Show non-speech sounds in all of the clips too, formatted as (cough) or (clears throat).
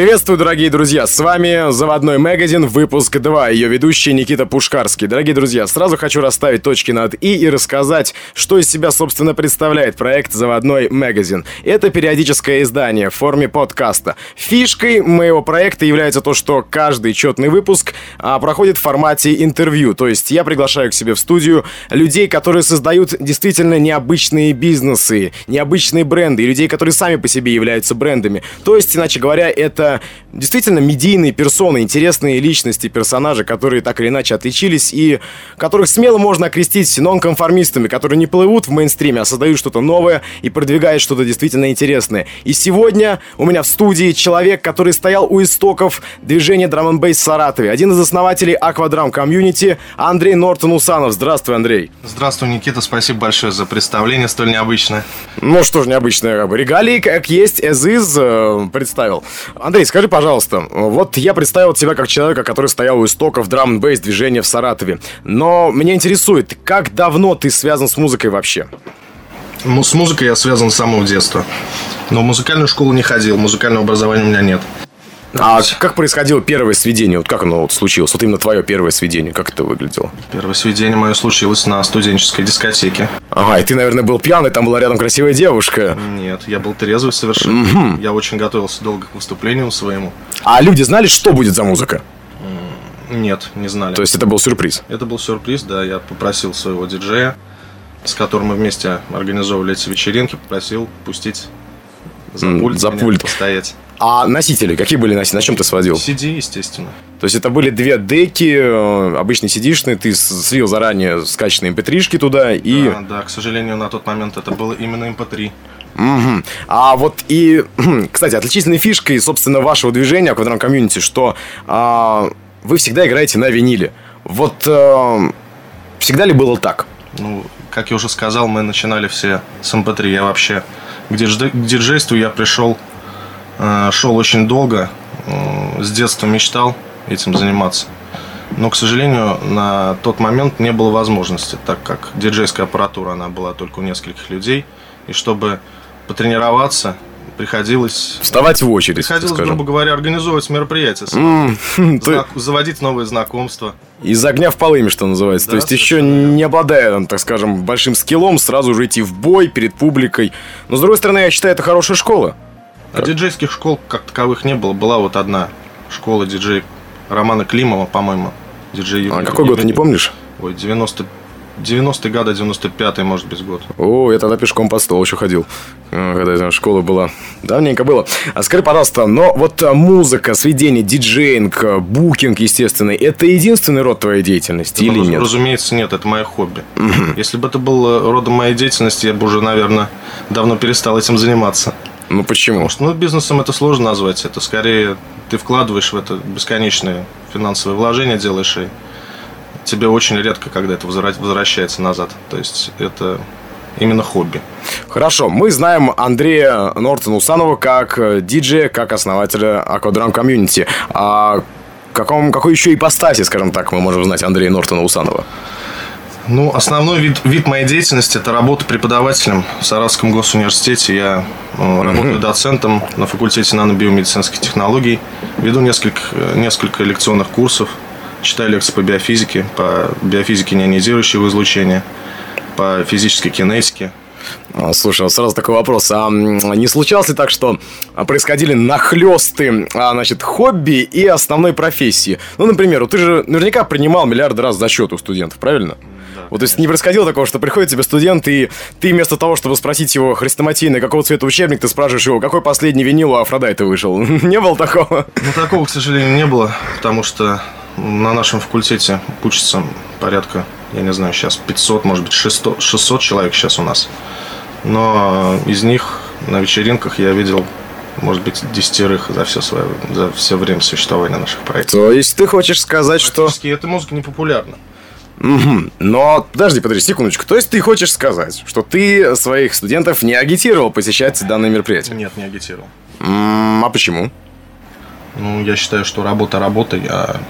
Приветствую, дорогие друзья! С вами «Заводной магазин», выпуск 2, ее ведущий Никита Пушкарский. Дорогие друзья, сразу хочу расставить точки над «и» и рассказать, что из себя, собственно, представляет проект «Заводной магазин». Это периодическое издание в форме подкаста. Фишкой моего проекта является то, что каждый четный выпуск а, проходит в формате интервью, то есть я приглашаю к себе в студию людей, которые создают действительно необычные бизнесы, необычные бренды, и людей, которые сами по себе являются брендами. То есть, иначе говоря, это это действительно медийные персоны, интересные личности, персонажи, которые так или иначе отличились и которых смело можно окрестить нонконформистами, которые не плывут в мейнстриме, а создают что-то новое и продвигают что-то действительно интересное. И сегодня у меня в студии человек, который стоял у истоков движения Drum Bass в Саратове, один из основателей Aquadrum Community, Андрей Нортон Усанов. Здравствуй, Андрей. Здравствуй, Никита, спасибо большое за представление столь необычное. Ну что ж необычное, регалии как есть, as is, э, представил. Андрей, скажи, пожалуйста, вот я представил тебя как человека, который стоял у истоков драм бейс движения в Саратове. Но меня интересует, как давно ты связан с музыкой вообще? Ну, с музыкой я связан с самого детства. Но в музыкальную школу не ходил, музыкального образования у меня нет. А как происходило первое сведение? Вот как оно вот случилось? Вот именно твое первое сведение, как это выглядело? Первое сведение мое случилось на студенческой дискотеке. Ага, и ты, наверное, был пьяный, там была рядом красивая девушка. Нет, я был трезвый совершенно. Угу. Я очень готовился долго к выступлению своему. А люди знали, что будет за музыка? Нет, не знали. То есть это был сюрприз? Это был сюрприз, да. Я попросил своего диджея, с которым мы вместе организовывали эти вечеринки, попросил пустить за пульт, за пульт. постоять. А носители, какие были носители? На чем ты сводил? CD, естественно. То есть это были две деки, э, обычный cd ты слил заранее скачанные mp 3 туда и... Да, да, к сожалению, на тот момент это было именно mp3. Угу. А вот и, (clears throat) кстати, отличительной фишкой, собственно, вашего движения, Квадрам комьюнити, что а, вы всегда играете на виниле. Вот а, всегда ли было так? Ну, как я уже сказал, мы начинали все с mp3. Я вообще к диджейству я пришел шел очень долго, с детства мечтал этим заниматься. Но, к сожалению, на тот момент не было возможности, так как диджейская аппаратура, она была только у нескольких людей. И чтобы потренироваться, приходилось... Вставать в очередь, Приходилось, скажем. грубо говоря, организовывать мероприятия. Mm, (laughs) знак, ты... Заводить новые знакомства. Из огня в полыми, что называется. Да, То есть еще не обладая, так скажем, большим скиллом, сразу же идти в бой перед публикой. Но, с другой стороны, я считаю, это хорошая школа. А диджейских школ как таковых не было. Была вот одна школа диджей Романа Климова, по-моему. Диджей А какой год, ты не помнишь? Ой, 90 90-й года, 95-й, может быть, год. О, я тогда пешком по столу еще ходил, э, когда школа была. Давненько было. А скажи, пожалуйста, но вот э, музыка, сведение, диджейнг, э, букинг, естественно, это единственный род твоей деятельности это, или нет? Разумеется, нет, это мое хобби. Если бы это был родом моей деятельности, я бы уже, наверное, давно перестал этим заниматься. Ну почему? Потому что ну, бизнесом это сложно назвать. Это скорее ты вкладываешь в это бесконечные финансовые вложения, делаешь и тебе очень редко, когда это возвращается назад. То есть это именно хобби. Хорошо, мы знаем Андрея Нортона Усанова как э, диджея, как основателя Aquaдрам комьюнити. А каком, какой еще ипостаси, скажем так, мы можем знать Андрея Нортона Усанова? Ну, основной вид, вид моей деятельности – это работа преподавателем в Саратовском госуниверситете. Я ну, работаю mm-hmm. доцентом на факультете нанобиомедицинских технологий. Веду несколько, несколько лекционных курсов. Читаю лекции по биофизике, по биофизике неонизирующего излучения, по физической кинетике. А, слушай, вот сразу такой вопрос. А не случалось ли так, что происходили нахлесты, а, значит, хобби и основной профессии? Ну, например, ты же наверняка принимал миллиарды раз зачет у студентов, правильно? Вот, то есть не происходило такого, что приходит тебе студент, и ты вместо того, чтобы спросить его хрестоматийно, какого цвета учебник, ты спрашиваешь его, какой последний винил у Афродайта вышел. (laughs) не было такого? Ну, такого, к сожалению, не было, потому что на нашем факультете учится порядка, я не знаю, сейчас 500, может быть, 600, 600 человек сейчас у нас. Но из них на вечеринках я видел может быть, десятерых за все свое, за все время существования наших проектов. То есть ты хочешь сказать, что... эта музыка не популярна. Угу. Но подожди, подожди, секундочку. То есть ты хочешь сказать, что ты своих студентов не агитировал посещать данное мероприятие? Нет, не агитировал. М-м, а почему? Ну, я считаю, что работа работой, а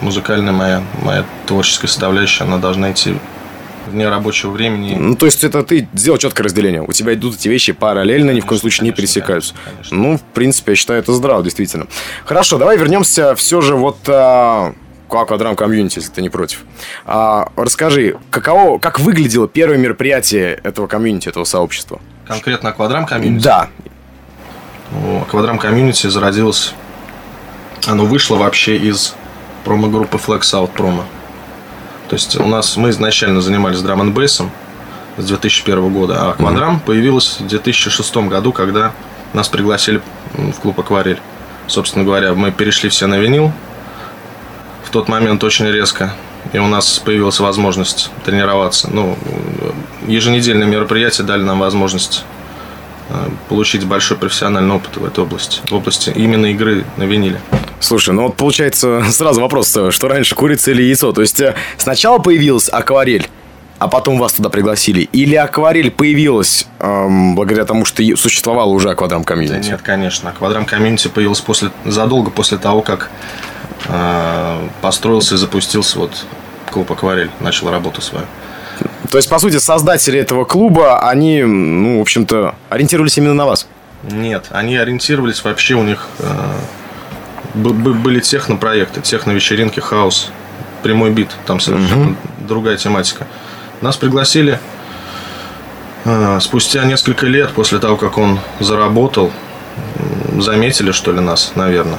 музыкальная моя, моя творческая составляющая, она должна идти вне рабочего времени. Ну, то есть, это ты сделал четкое разделение. У тебя идут эти вещи параллельно, ни в коем случае не конечно, пересекаются. конечно, конечно. Ну, в принципе, я считаю, это здраво, действительно. Хорошо, давай вернемся все же вот а, Aquadrum community, если ты не против. А, расскажи, каково, как выглядело первое мероприятие этого community, этого сообщества? Конкретно Aquadrum community. Да. Aquadrum community зародилось... Оно вышло вообще из промо-группы Flex Out Promo. То есть у нас мы изначально занимались drum n bass ом с 2001 года, а Aquadrum появилась в 2006 году, когда нас пригласили в клуб Акварель. Собственно говоря, мы перешли все на винил в тот момент очень резко, и у нас появилась возможность тренироваться. Ну, еженедельные мероприятия дали нам возможность э, получить большой профессиональный опыт в этой области, в области именно игры на виниле. Слушай, ну вот получается (laughs) сразу вопрос, э, что раньше, курица или яйцо? То есть э, сначала появилась акварель, а потом вас туда пригласили? Или акварель появилась эм, благодаря тому, что и существовало уже аквадрам Да комьюнити? нет, конечно. Аквадрам комьюнити появился после, задолго после того, как построился и запустился вот клуб Акварель, начал работу свою. То есть, по сути, создатели этого клуба, они, ну, в общем-то, ориентировались именно на вас. Нет, они ориентировались вообще у них э, были технопроекты, техновечеринки, хаос, прямой бит, там совершенно другая тематика. Нас пригласили э, спустя несколько лет после того, как он заработал, заметили что ли нас, наверное.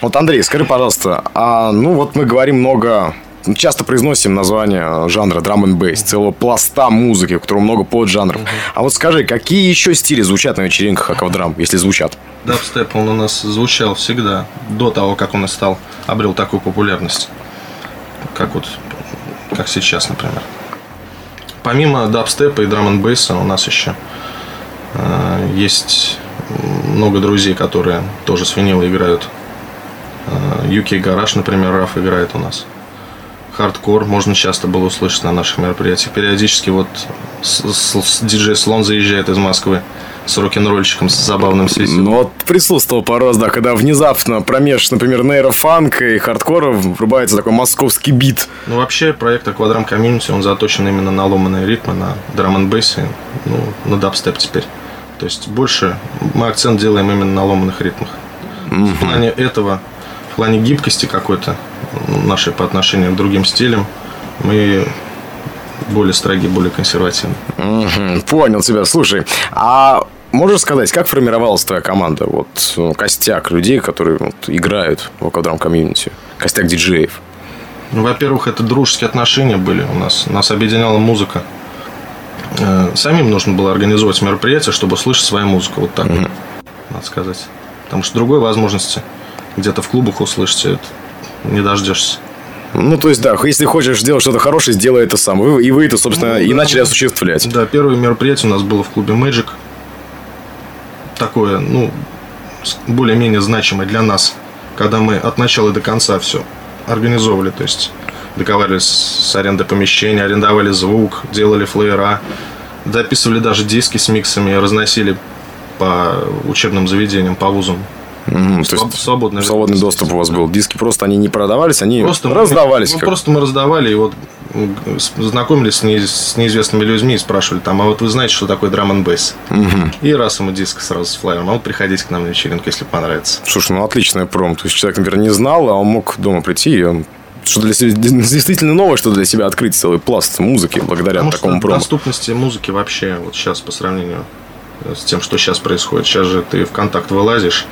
Вот, Андрей, скажи, пожалуйста, а, ну, вот мы говорим много, часто произносим название жанра драм н бейс, целого пласта музыки, у которого много поджанров. А вот скажи, какие еще стили звучат на вечеринках аквадрам, если звучат? Дабстеп, он у нас звучал всегда, до того, как он стал, обрел такую популярность, как вот, как сейчас, например. Помимо дабстепа и драм н бейса у нас еще э, есть много друзей, которые тоже с винила играют. Э, UK Гараж, например, Раф играет у нас. Хардкор можно часто было услышать на наших мероприятиях. Периодически вот с- с- с- диджей Слон заезжает из Москвы с рок-н-ролльчиком, с забавным свистом. Ну, вот присутствовал пару раз, да, когда внезапно промеж, например, нейрофанка и хардкора врубается такой московский бит. Ну, вообще, проект Aquadrum Community, он заточен именно на ломаные ритмы, на drum n ну, на дабстеп теперь. То есть, больше мы акцент делаем именно на ломаных ритмах. В плане этого, плане гибкости какой-то нашей по отношению к другим стилям, мы более строги, более консервативны. Мгм, понял тебя. Слушай, а можешь сказать, как формировалась твоя команда? Вот ну, костяк людей, которые вот, играют в Aquadrum Community. Костяк диджеев. Ну, во-первых, это дружеские отношения были у нас. Нас объединяла музыка. Э, Самим нужно было организовать мероприятие, чтобы слышать свою музыку. Вот так вот, надо сказать. Потому что другой возможности где-то в клубах услышать это не дождешься. Ну, то есть, да, если хочешь сделать что-то хорошее, сделай это сам. Вы- и вы это, собственно, Ну, и да. начали осуществлять. Да, первое мероприятие у нас было в клубе Magic. Такое, ну, более-менее значимое для нас, когда мы от начала до конца все организовывали. То есть договаривались с арендой помещения, арендовали звук, делали флеера, записывали даже диски с миксами, разносили по учебным заведениям, по вузам. То есть, свободный свободный рынок, доступ у вас был. Диски просто они не продавались, они Просто мы- раздавались. ну, как- просто мы раздавали, и вот знакомились с, неиз- с неизвестными людьми и спрашивали там, а вот вы знаете, что такое драм н бейс? И раз ему диск сразу с флайером, а вот приходите к нам на вечеринку, если понравится. Слушай, ну отличная пром. То есть человек, например, не знал, а он мог дома прийти и он что для себя действительно новое, что для себя открыть целый пласт музыки благодаря Потому такому промо. доступности музыки вообще вот сейчас по сравнению с тем, что сейчас происходит. Сейчас же ты в контакт вылазишь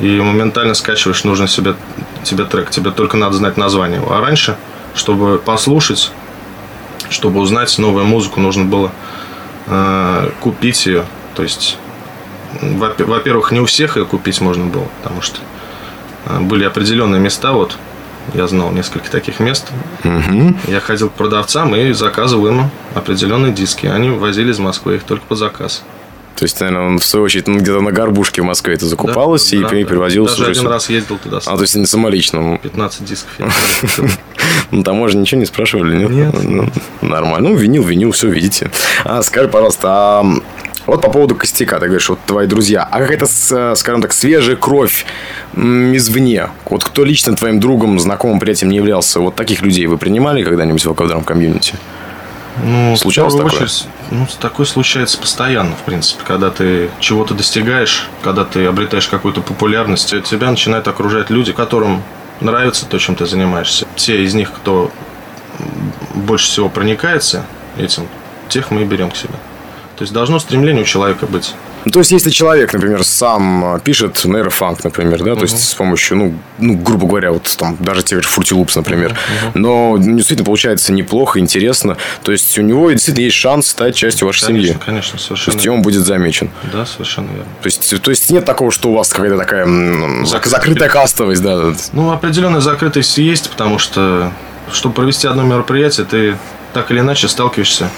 и моментально скачиваешь нужный себе, тебе трек. Тебе только надо знать название. его. А раньше, чтобы послушать, чтобы узнать новую музыку, нужно было э, купить ее. То есть, во-первых, не у всех ее купить можно было, потому что э, были определенные места, вот я знал несколько таких мест. Я ходил к продавцам и заказывал им определенные диски. Они возили из Москвы их только под заказ. То есть, наверное, он в свою очередь ну, где-то на горбушке в Москве это закупалось Да, и да, при- да. привозилось Даже уже один сюда. раз ездил туда. А, то есть не самолично. (laughs) Ну, 15 дисков. Ну, таможня ничего не спрашивали, нет? Нет. Ну, нормально. Ну, винил, винил, все видите. А, скажи, пожалуйста, а вот по поводу костяка, ты говоришь, вот твои друзья, а какая-то, с- скажем так, свежая кровь извне? Вот кто лично твоим другом, знакомым, приятелем не являлся, вот таких людей вы принимали когда-нибудь в Аквадрам комьюнити? Ну, Случалось такое? Очередь, ну, такое случается постоянно, в принципе. Когда ты чего-то достигаешь, когда ты обретаешь какую-то популярность, тебя начинают окружать люди, которым нравится то, чем ты занимаешься. Те из них, кто больше всего проникается этим, тех мы и берем к себе. То есть должно стремление у человека быть. Ну, то есть, если человек, например, сам а, пишет нейрофанк, например, да, uh-huh. то есть с помощью, ну, ну, грубо говоря, вот там даже те же Loops, например, uh-huh. но действительно получается неплохо, интересно, то есть у него действительно есть шанс стать частью вашей конечно, семьи. Конечно, совершенно. То есть, он будет замечен. Да, совершенно верно. То есть, то есть нет такого, что у вас какая-то такая Закрытый. закрытая кастовость, да? Ну, определенная закрытость есть, потому что, чтобы провести одно мероприятие, ты так или иначе сталкиваешься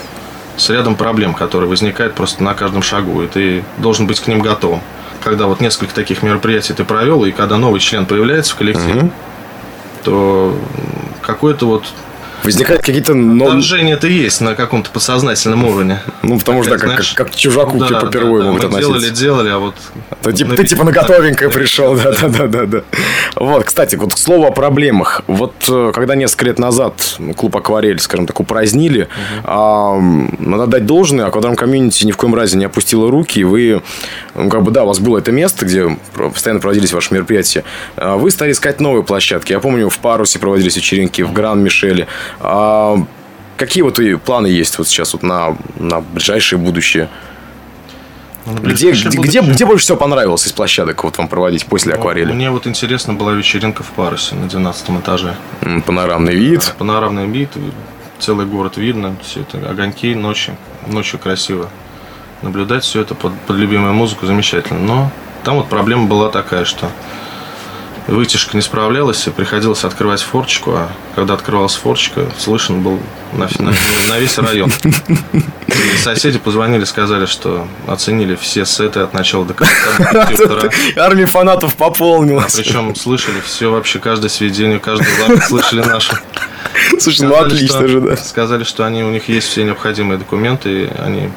с рядом проблем, которые возникают просто на каждом шагу, и ты должен быть к ним готовым. Когда вот несколько таких мероприятий ты провел, и когда новый член появляется в коллективе, угу. то какой-то вот Возникают какие-то... Отторжение это есть на каком-то подсознательном уровне. Ну, потому что, как, как, как чужаку да, типа, впервые да, могут относиться. делали, делали, а вот... Ты, типа, ты типа на готовенькое пришел, да, да, да, да, да. Вот, кстати, вот к слову о проблемах. Вот э, когда несколько лет назад клуб «Акварель», скажем так, упразднили, надо дать должное, а квадрам комьюнити ни в коем разе не опустила руки, и вы, ну, как бы, да, у вас было это место, где постоянно проводились ваши мероприятия, а вы стали искать новые площадки. Я помню, в Парусе проводились вечеринки, в Гран-Мишеле. А какие вот и планы есть вот сейчас вот на, на ближайшее будущее? Ну, где, где, где, где больше всего понравилось из площадок вот вам проводить после ну, акварели? Мне вот интересно была вечеринка в Парусе на 12 этаже. Панорамный вид. Да, панорамный вид, целый город видно, все это огоньки ночью, ночью красиво. Наблюдать все это под, под любимую музыку замечательно. Но там вот проблема была такая, что вытяжка не справлялась, и приходилось открывать форчику, а когда открывалась форчика, слышен был на, на, на весь район. И соседи позвонили, сказали, что оценили все сеты от начала до конца. (laughs) Армия фанатов пополнилась. Причем слышали все вообще, каждое сведение, каждый лап слышали нашу. Слушай, ну отлично же, да. Сказали, что они, у них есть все необходимые документы, и они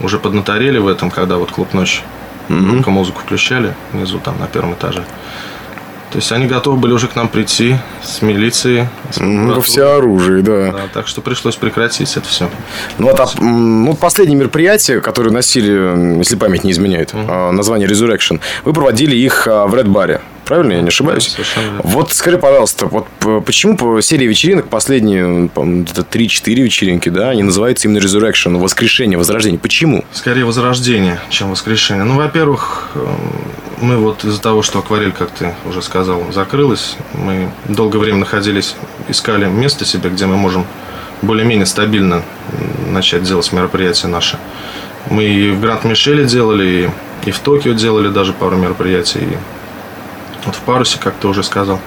уже поднаторели в этом, когда вот клуб ночь mm музыку включали внизу там на первом этаже. То есть они готовы были уже к нам прийти с милицией. С ну, все оружие, да. да. Так что пришлось прекратить это все. Ну, вот, а, ну, последние мероприятия, которые носили, если память не изменяет, угу. название Resurrection, вы проводили их а, в Red Bar правильно? Я не ошибаюсь? Да, совершенно Вот скажи, пожалуйста, вот почему по серии вечеринок, последние, где-то 3-4 вечеринки, да, они называются именно Resurrection, воскрешение, возрождение. Почему? Скорее возрождение, чем воскрешение. Ну, во-первых, эм, мы вот из-за того, что акварель, как ты уже сказал, закрылась, мы долгое время находились, искали место себе, где мы можем более-менее стабильно начать делать мероприятия наши. Мы и в Гранд-Мишеле делали, и в Токио делали даже пару мероприятий, вот в парусе, как ты уже сказал.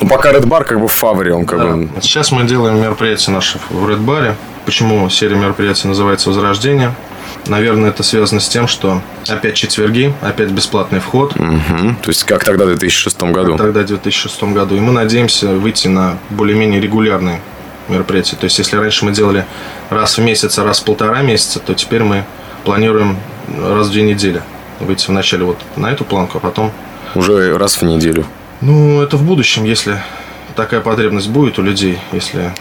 Ну, пока Red Bar как бы в фаворе, он как да. бы... Сейчас мы делаем мероприятие наше в Red Bar. Почему серия мероприятий называется «Возрождение»? Наверное, это связано с тем, что опять четверги, опять бесплатный вход. Угу. То есть, как тогда в 2006 году? Как тогда в 2006 году. И мы надеемся выйти на более-менее регулярные мероприятия. То есть, если раньше мы делали раз в месяц, а раз в полтора месяца, то теперь мы планируем раз в две недели выйти вначале вот на эту планку, а потом уже раз в неделю. Ну, это в будущем, если такая потребность будет у людей, если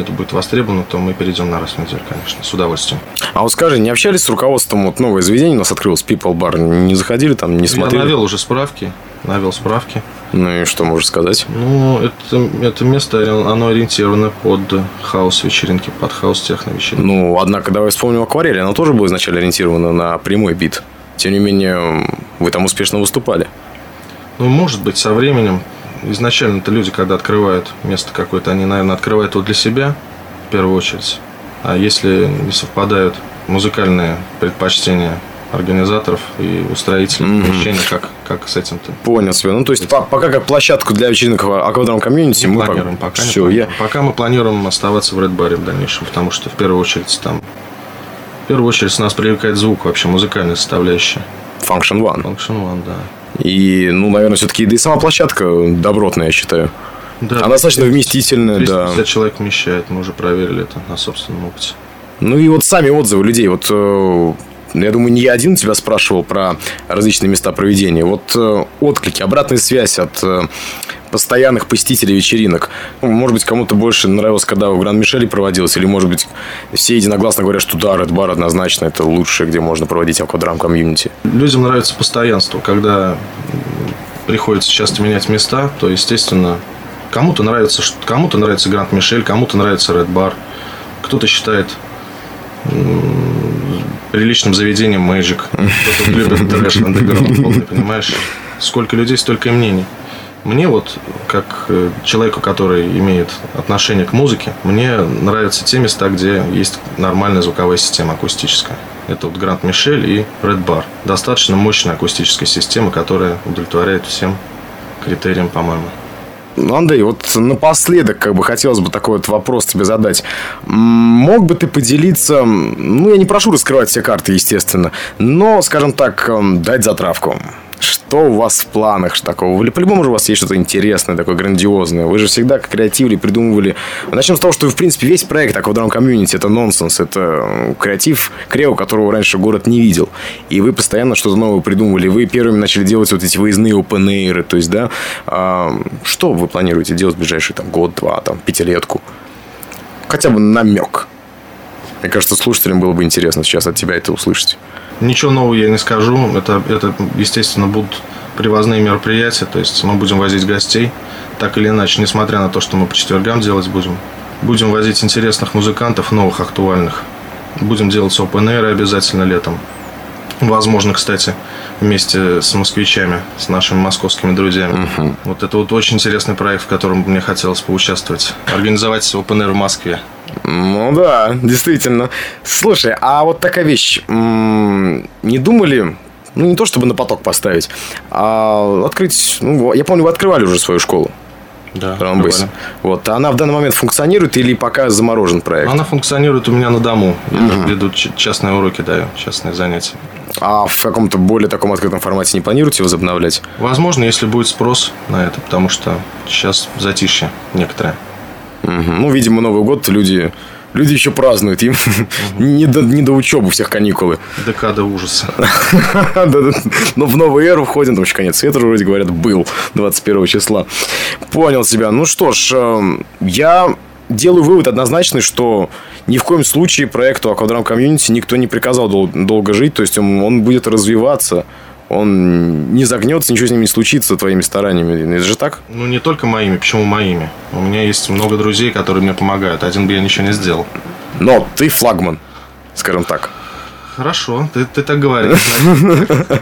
это будет востребовано, то мы перейдем на раз в неделю, конечно, с удовольствием. А вот скажи, не общались с руководством, вот новое заведение у нас открылось, People Bar, не заходили там, не смотрели? Я навел уже справки, навел справки. Ну и что можешь сказать? Ну, это, это место, оно ориентировано под хаус вечеринки, под хаус техно вечеринки. Ну, однако, давай вспомним акварель, оно тоже было изначально ориентировано на прямой бит. Тем не менее, вы там успешно выступали. Ну, может быть, со временем. Изначально-то люди, когда открывают место какое-то, они, наверное, открывают его для себя, в первую очередь. А если не совпадают музыкальные предпочтения организаторов и устроителей mm-hmm. помещения, как, как с этим-то? Понял себя. Ну, то есть, по- пока как площадку для вечеринок аквадром комьюнити мы планируем, пока, пока все, я... Пока мы планируем оставаться в Red Bar в дальнейшем, потому что в первую очередь там в первую очередь нас привлекает звук вообще, музыкальная составляющая. Function One. Function One, да. И, ну, наверное, все-таки, да и сама площадка добротная, я считаю. Да, Она достаточно вместительная, да. человек вмещает, мы уже проверили это на собственном опыте. Ну и вот сами отзывы людей. Вот э, я думаю, не я один тебя спрашивал про различные места проведения. Вот э, отклики, обратная связь от э, постоянных посетителей вечеринок. Ну, может быть, кому-то больше нравилось, когда в Гранд-Мишеле проводилось, или, может быть, все единогласно говорят, что да, Red Bar однозначно это лучшее, где можно проводить аквадрам комьюнити. Людям нравится постоянство, когда приходится часто менять места, то, естественно, кому-то нравится, кому-то нравится Гранд Мишель, кому-то нравится Red Bar, кто-то считает приличным заведением Magic, кто-то любит трэш понимаешь? Сколько людей, столько и мнений. Мне вот, как э, человеку, который имеет отношение к музыке, мне нравятся те места, где есть нормальная звуковая система акустическая. Это вот Гранд Мишель и Red Bar. Достаточно мощная акустическая система, которая удовлетворяет всем критериям, по-моему. Ну, Андрей, вот напоследок, как бы хотелось бы такой вот вопрос тебе задать. Мог бы ты поделиться, ну, я не прошу раскрывать все карты, естественно, но, скажем так, дать затравку. Что у вас в планах такого? По-любому же у вас есть что-то интересное, такое грандиозное. Вы же всегда креативили, придумывали. Начнем с того, что, в принципе, весь проект Аквадрам комьюнити это нонсенс. Это креатив, крео, которого раньше город не видел. И вы постоянно что-то новое придумывали. Вы первыми начали делать вот эти выездные open air. То есть, да, а, что вы планируете делать в ближайший там, год, два, там, пятилетку? Хотя бы намек. Мне кажется, слушателям было бы интересно сейчас от тебя это услышать. Ничего нового я не скажу. Это, это, естественно, будут привозные мероприятия. То есть мы будем возить гостей. Так или иначе, несмотря на то, что мы по четвергам делать будем. Будем возить интересных музыкантов, новых, актуальных. Будем делать open обязательно летом. Возможно, кстати, вместе с москвичами, с нашими московскими друзьями. Угу. Вот это вот очень интересный проект, в котором мне хотелось поучаствовать. Организовать open в Москве. Ну да, действительно. Слушай, а вот такая вещь. Не думали, ну не то чтобы на поток поставить, а открыть... Ну, я помню, вы открывали уже свою школу. Да, Рамбейс. Вот. А она в данный момент функционирует или пока заморожен проект? Она функционирует у меня на дому. Я угу. веду частные уроки, даю, частные занятия. А в каком-то более таком открытом формате не планируете возобновлять? Возможно, если будет спрос на это, потому что сейчас затишье некоторое. Угу. Ну, видимо, Новый год люди Люди еще празднуют, им угу. (laughs) не, до, не до учебы всех каникулы. Декада ужаса. (laughs) Но в новую эру входим, потому что конец света, вроде говорят, был 21 числа. Понял тебя. Ну что ж, эм, я делаю вывод однозначный, что ни в коем случае проекту Аквадрам Комьюнити никто не приказал дол- долго жить, то есть он, он будет развиваться он не загнется, ничего с ним не случится твоими стараниями. Это же так? Ну, не только моими. Почему моими? У меня есть много друзей, которые мне помогают. Один бы я ничего не сделал. Но ты флагман, скажем так. Хорошо, ты, ты так говоришь. (laughs)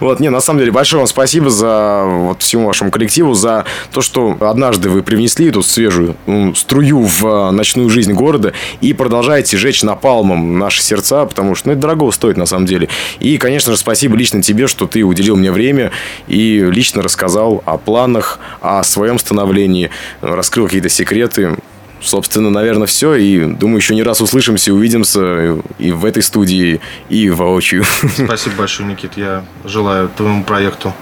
Вот, не, на самом деле, большое вам спасибо за вот всему вашему коллективу, за то, что однажды вы привнесли эту свежую ну, струю в а, ночную жизнь города и продолжаете жечь напалмом наши сердца, потому что ну, это дорого стоит на самом деле. И, конечно же, спасибо лично тебе, что ты уделил мне время и лично рассказал о планах, о своем становлении, раскрыл какие-то секреты. Собственно, наверное, все. И думаю, еще не раз услышимся, увидимся и в этой студии, и воочию. Спасибо большое, Никит. Я желаю твоему проекту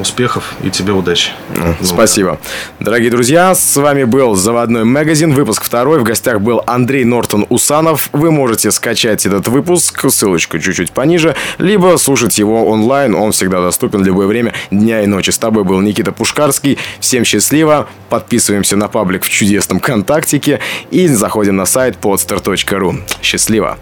успехов и тебе удачи. Ну, спасибо. Дорогие друзья, с вами был Заводной магазин, выпуск второй. В гостях был Андрей Нортон Усанов. Вы можете скачать этот выпуск, ссылочка чуть-чуть пониже, либо слушать его онлайн. Он всегда доступен в любое время дня и ночи. С тобой был Никита Пушкарский. Всем счастливо. Подписываемся на паблик в чудесном контактике и заходим на сайт podster.ru. Счастливо.